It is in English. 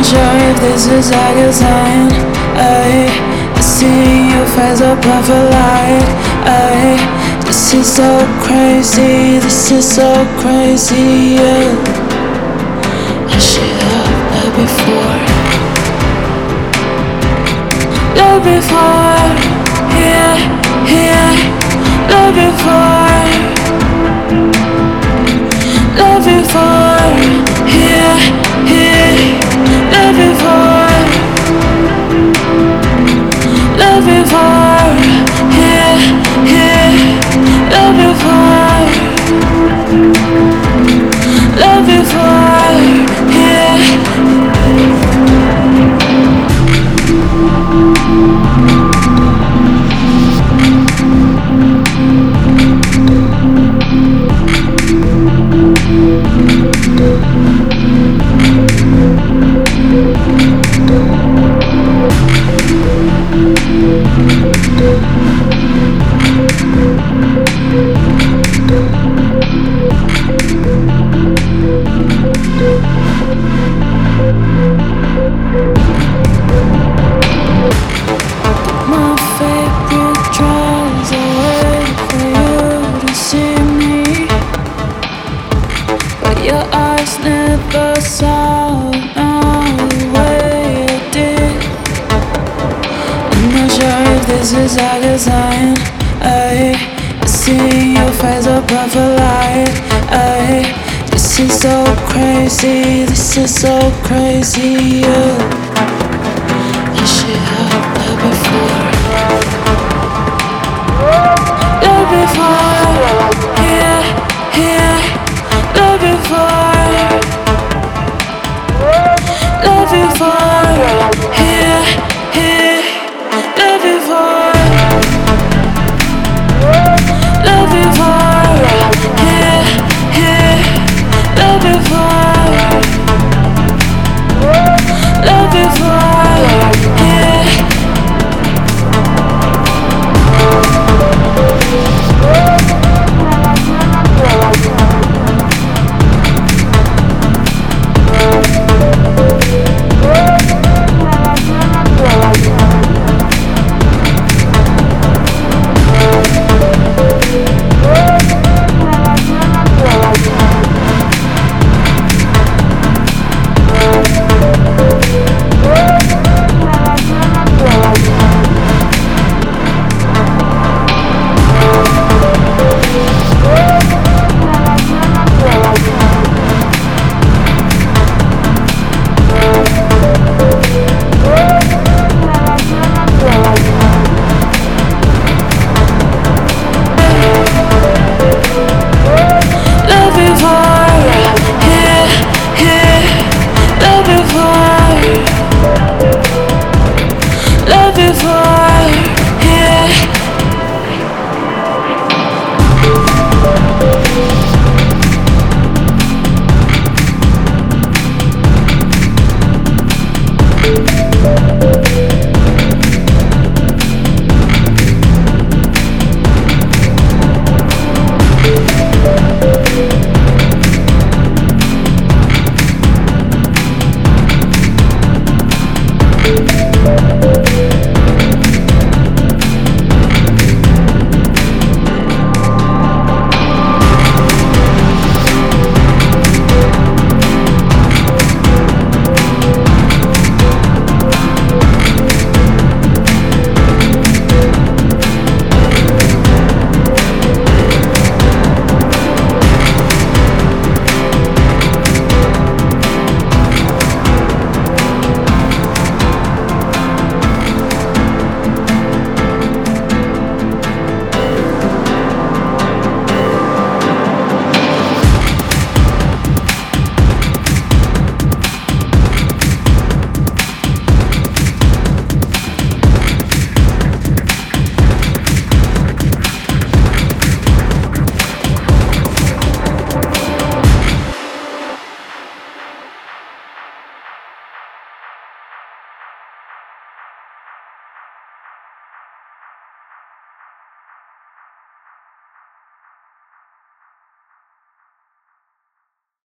not sure if this is a good sign. I see your face above a light. I this is so crazy. This is so crazy. Yeah. I should have loved before. Love before. Yeah, yeah. Love before. Love before. Yeah, this is a good sign. I see your face above a light. I this is so crazy. This is so crazy. You, I should have loved before. Love before,